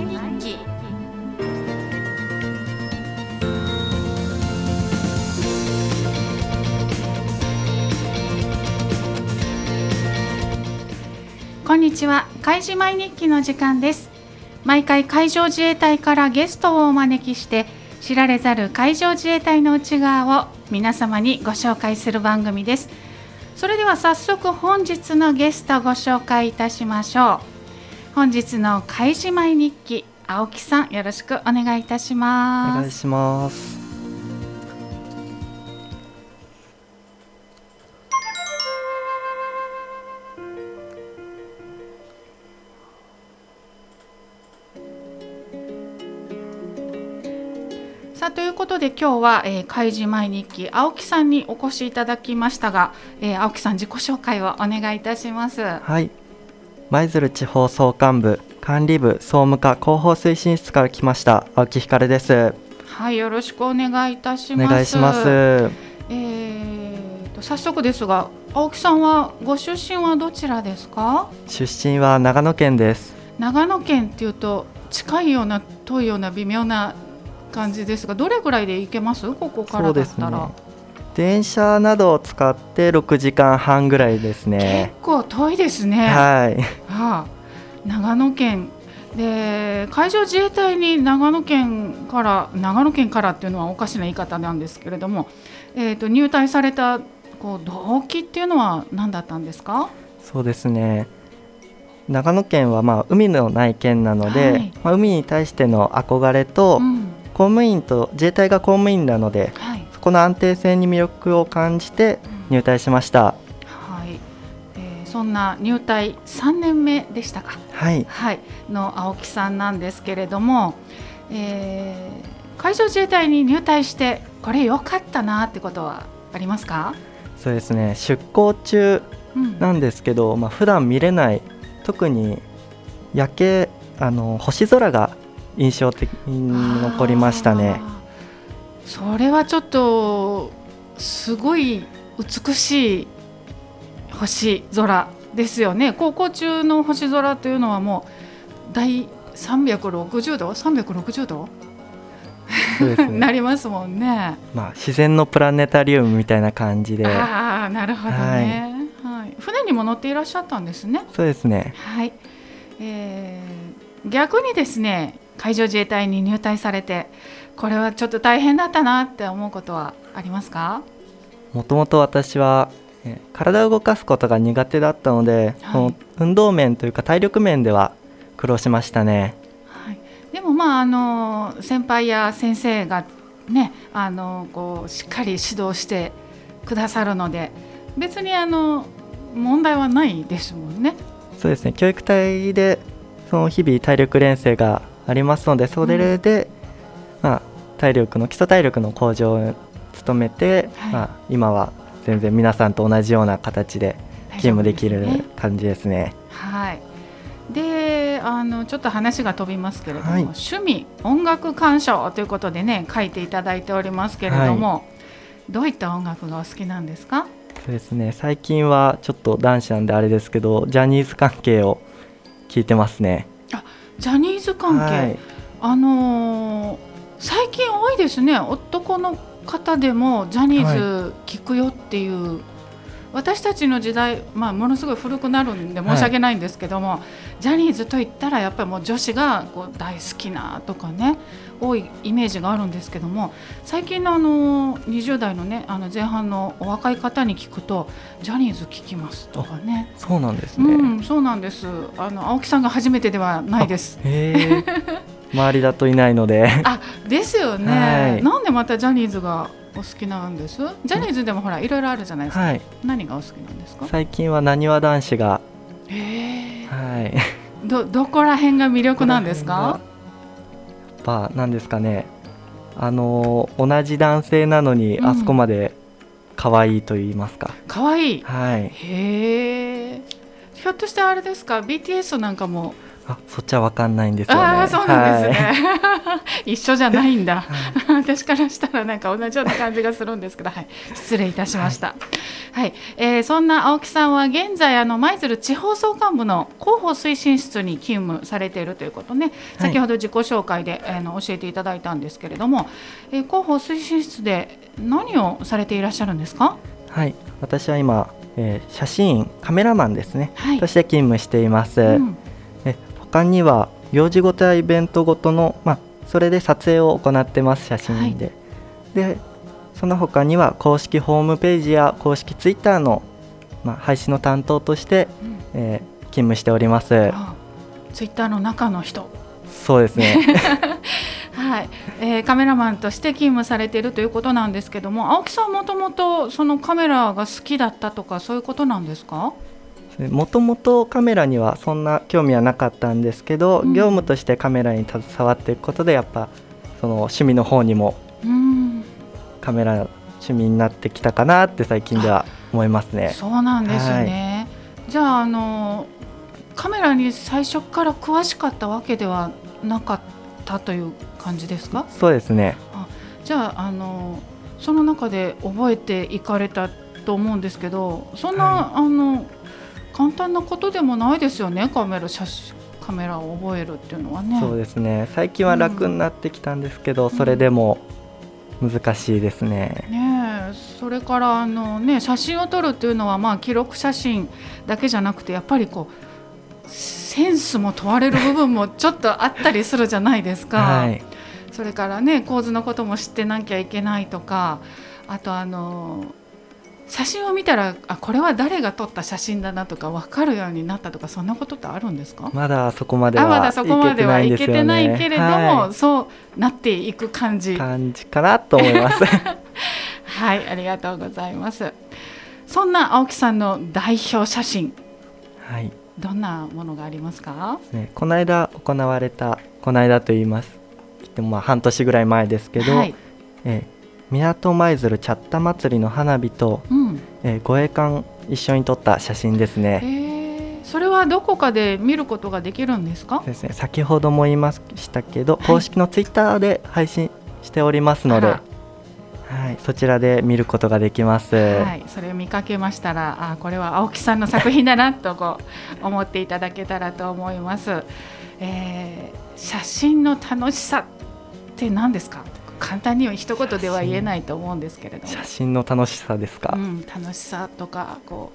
日記こんにちは。海事毎日記の時間です。毎回海上自衛隊からゲストをお招きして知られざる海上自衛隊の内側を皆様にご紹介する番組です。それでは早速本日のゲストご紹介いたしましょう。本日の海事毎日記青木さんよろしくお願いいたしますお願いします。さあということで今日は、えー、海事毎日記青木さんにお越しいただきましたが、えー青木さん自己紹介をお願いいたしますはい。舞鶴地方総監部管理部総務課広報推進室から来ました青木ひかるです。はいよろしくお願いいたしますお願いします。えーと早速ですが青木さんはご出身はどちらですか？出身は長野県です。長野県っていうと近いような遠いような微妙な感じですがどれぐらいで行けます？ここからだったら、電車などを使って6時間半ぐらいですね結。構遠いですね、はい。はあ、長野県で海上自衛隊に長野県から長野県からっていうのはおかしな言い方なんですけれども、えー、と入隊されたこう動機っていうのは何だったんですか？そうですね。長野県はまあ海のない県なので、はいまあ、海に対しての憧れと、うん公務員と自衛隊が公務員なのでこの安定性に魅力を感じて入隊しました。はい。えーそんな入隊3年目でしたか、はい。はい、の青木さんなんですけれども、えー海上自衛隊に入隊してこれ良かったなってことはありますか、そうですね。出向中うんなんですけど、まあ普段見れない特に夜景あの星空が印象的に残りましたねそれはちょっとすごい美しい星空ですよね。高校中の星空というのはもう大360度？360度、なね。りますもんね。まあ自然のプラネタリウムみたいな感じで。ああなるほどね、はい。船にも乗っていらっしゃったんですね。そうですね。はい、えー逆にですね海上自衛隊に入隊されてこれはちょっと大変だったなって思うことはありますか？もともと私はえー体を動かすことが苦手だったので、はい。運動面というか体力面では苦労しましたね。はい、でもまああの先輩や先生がねあのこうしっかり指導してくださるので別にあの問題はないですもんね。そうですね。教育隊でその日々体力練習がありますのでそれで、まあ、体力の基礎体力の向上を努めて、はい。まあ、今は全然皆さんと同じような形で勤務できる感じですね。はい。であのちょっと話が飛びますけれども、はい。趣味音楽鑑賞ということでね書いていただいておりますけれども、どういった音楽がお好きなんですか？そうですね。最近はちょっと男子なんであれですけどジャニーズ関係を聞いてますね。ジャニーズ関係、はい。あのー最近多いですね男の方でもジャニーズ聞くよっていう、私たちの時代、まあ、ものすごい古くなるんで申し訳ないんですけども、ジャニーズといったらやっぱりもう女子がこう大好きなとかね多いイメージがあるんですけども最近のあの20代のねあの前半のお若い方に聞くとジャニーズ聞きますとかね。そうなんですね。うん、そうなんです。あの青木さんが初めてではないです。周りだといないので。あですよね、はい。なんでまたジャニーズがお好きなんです？ジャニーズでもほらいろいろあるじゃないですか、はい。何がお好きなんですか？最近はなにわ男子が。へえはい。どどこら辺が魅力なんですか？やっぱなんですかね。あの同じ男性なのにうん。あそこまで可愛いと言いますか、かわい。いはい。へえひょっとしてあれですか？BTS なんかもあそっちは分かんないんですよね。ああそうなんですね、は い一緒じゃないんだ、私からしたらなんか同じような感じがするんですけど、はい、失礼いたしました。はい、えーそんな青木さんは現在あの舞鶴地方総監部の広報推進室に勤務されているということね、はい。先ほど自己紹介で、あの教えていただいたんですけれども、えー広報推進室で何をされていらっしゃるんですか？はい、私は今、えー写真カメラマンですね、はい。として勤務しています、うんえ他には行事ごとやイベントごとの、まあ、それで撮影を行ってます写真で、でその他には公式ホームページや公式ツイッターの、まあ、配信の担当として、うん。えー勤務しております。あツイッターの中の人。そうですね。はい、えーカメラマンとして勤務されているということなんですけども青木さんはもともとそのカメラが好きだったとかそういうことなんですか？もともとカメラにはそんな興味はなかったんですけど、うん。業務としてカメラに携わっていくことでやっぱその趣味の方にもうん。カメラ趣味になってきたかなって最近では思いますね。そうなんですね、じゃああのカメラに最初から詳しかったわけではなかったという感じですか？そうですね。じゃああのその中で覚えていかれたと思うんですけどそんな、はあの簡単なことでもないですよねカメラ写真カメラを覚えるっていうのはね。そうですね。最近は楽になってきたんですけど、それでも難しいですね。ねえそれからあの、ね、写真を撮るっていうのは、まあ、記録写真だけじゃなくてやっぱりこうセンスも問われる部分もちょっとあったりするじゃないですか。はい。それからね構図のことも知ってなきゃいけないとかあとあの写真を見たらあこれは誰が撮った写真だなとか分かるようになったとかそんなことってあるんですか？まだそこまではあまだそこまではいけてないけれども、はそうなっていく感じい、感じかなと思います。はい、ありがとうございます。そんな青木さんの代表写真、はい。どんなものがありますか？ね、この間行われたこの間と言います。でもまあ半年ぐらい前ですけど、はい、えー港舞鶴チャッタ祭りの花火と、うん、えー護衛艦一緒に撮った写真ですね。えー、それはどこかで見ることができるんですか？ですね。先ほども言いましたけど、い公式のツイッターで配信しておりますので、あはらい、そちらで見ることができます。はい、それを見かけましたら、あ、これは青木さんの作品だなとこう思っていただけたらと思います。えー写真の楽しさって何ですか？簡単には一言では言えないと思うんですけれども。写真の楽しさですか？うん、楽しさとかこ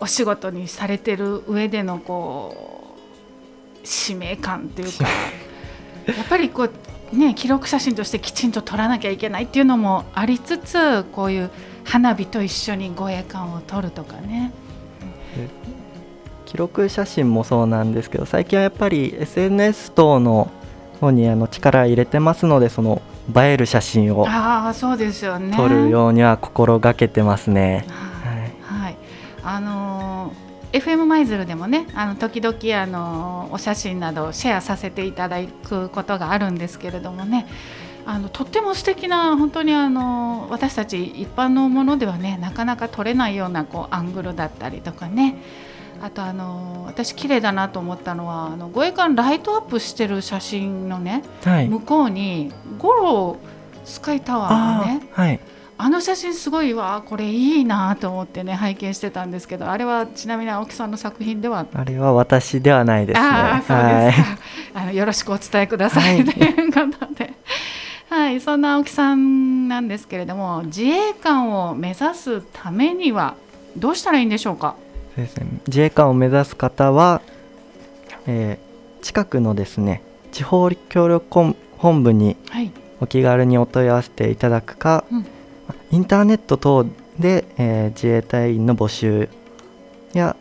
うお仕事にされてる上でのこう使命感っていうか やっぱりこうね記録写真としてきちんと撮らなきゃいけないっていうのもありつつこういう花火と一緒に護衛艦を撮るとかね。記録写真もそうなんですけど最近はやっぱり SNS 等の方にあの力入れてますのでその映える写真をああそうですよね。撮るようには心がけてますね。はいはい、はい、あのー FM 舞鶴でもねあの時々、あのーお写真などをシェアさせていただくことがあるんですけれどもねあのとっても素敵な本当にあのー私たち一般のものではねなかなか撮れないようなこうアングルだったりとかねあとあのー私綺麗だなと思ったのはあの護衛艦ライトアップしてる写真のねはい、向こうに五郎スカイタワーがねあーはい。あの写真すごいわこれいいなと思ってね拝見してたんですけどあれはちなみに青木さんの作品ではあれは私ではないですね。ああそうですか、あのよろしくお伝えください、はい。ということで、はい、そんな青木さんなんですけれども自衛官を目指すためにはどうしたらいいんでしょうか？そうですね、自衛官を目指す方は、えー近くのですね地方協力本本部にはい、お気軽にお問い合わせていただくか、うん。インターネット等で、えー自衛隊員の募集や、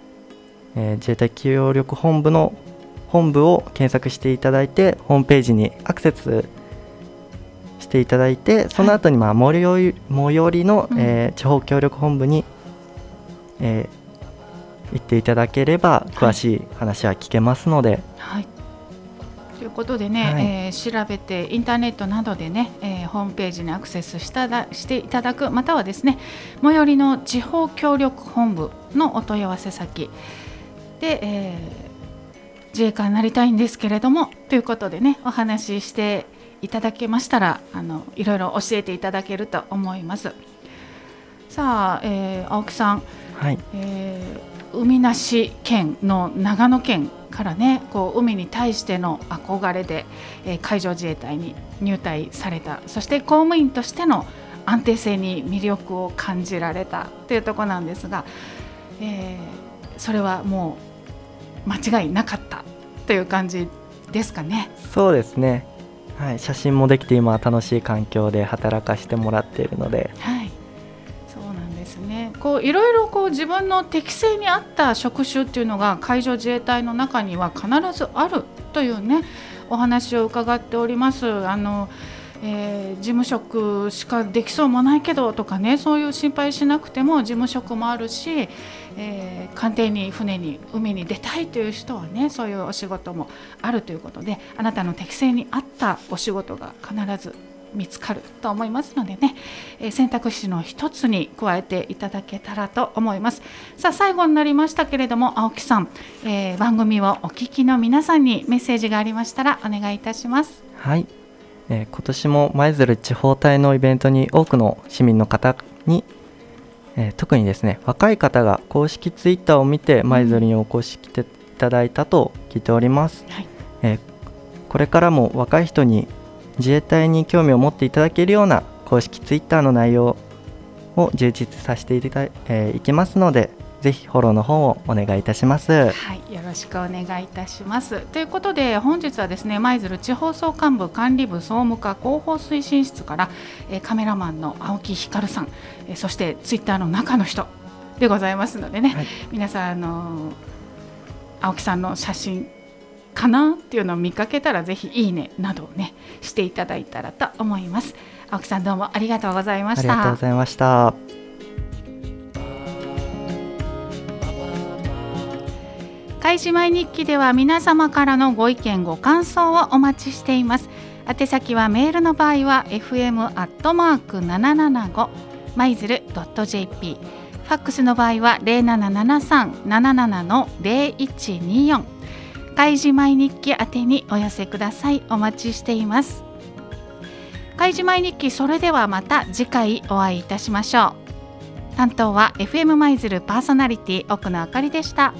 えー自衛隊協力本部の本部を検索していただいてホームページにアクセスしていただいてその後にまあ最寄り最寄りの、うん。えー地方協力本部に、えー行っていただければ詳しい話は聞けますので、はい。ということでね、はい。えー調べてインターネットなどでね、えーホームページにアクセスしただしていただくまたはですね最寄りの地方協力本部のお問い合わせ先。で、えー自衛官になりたいんですけれどもということでねお話ししていただけましたらあのいろいろ教えていただけると思います。さあ、えー、青木さん、はい。えー、海なし県の長野県からねこう海に対しての憧れで、えー、海上自衛隊に入隊された。そして公務員としての安定性に魅力を感じられたというところなんですが、えー、それはもう間違いなかったという感じですかね。そうですね。はい、写真もできて今楽しい環境で働かせてもらっているので、はい、こういろいろこう自分の適性に合った職種っていうのが海上自衛隊の中には必ずあるというねお話を伺っております。あのえー、事務職しかできそうもないけどとかねそういう心配しなくても事務職もあるし、えー、艦艇に船に海に出たいという人はねそういうお仕事もあるということであなたの適性に合ったお仕事が必ず見つかると思いますのでね、えー、選択肢の一つに加えていただけたらと思います。さあ最後になりましたけれども青木さん、えー、番組をお聞きの皆さんにメッセージがありましたらお願いいたします。はい。えー、今年も舞鶴地方隊のイベントに多くの市民の方に、えー、特にですね若い方が公式ツイッターを見て舞鶴にお越し来ていただいたと聞いております、はい、えー、これからも若い人に自衛隊に興味を持っていただけるような公式ツイッターの内容を充実させていただ、えー、きますのでぜひフォローの方をお願いいたします。はい、よろしくお願いいたします。ということで本日はですね舞鶴地方総監部管理部総務課広報推進室から、えー、カメラマンの青木ひかるさん、えー、そしてツイッターの中の人でございますのでね、はい、皆さんあの青木さんの写真かなっていうのを見かけたらぜひいいねなどをねしていただいたらと思います。青木さんどうもありがとうございました。ありがとうございました。開示前日記では皆様からのご意見ご感想をお待ちしています宛先はメールの場合は fm アットマーク775マイズルドット jp ファックスの場合は077377の0124開示毎日記宛てにお寄せください。お待ちしています。開示毎日記それではまた次回お会いいたしましょう。担当は FM マイズルパーソナリティ奥野あかりでした。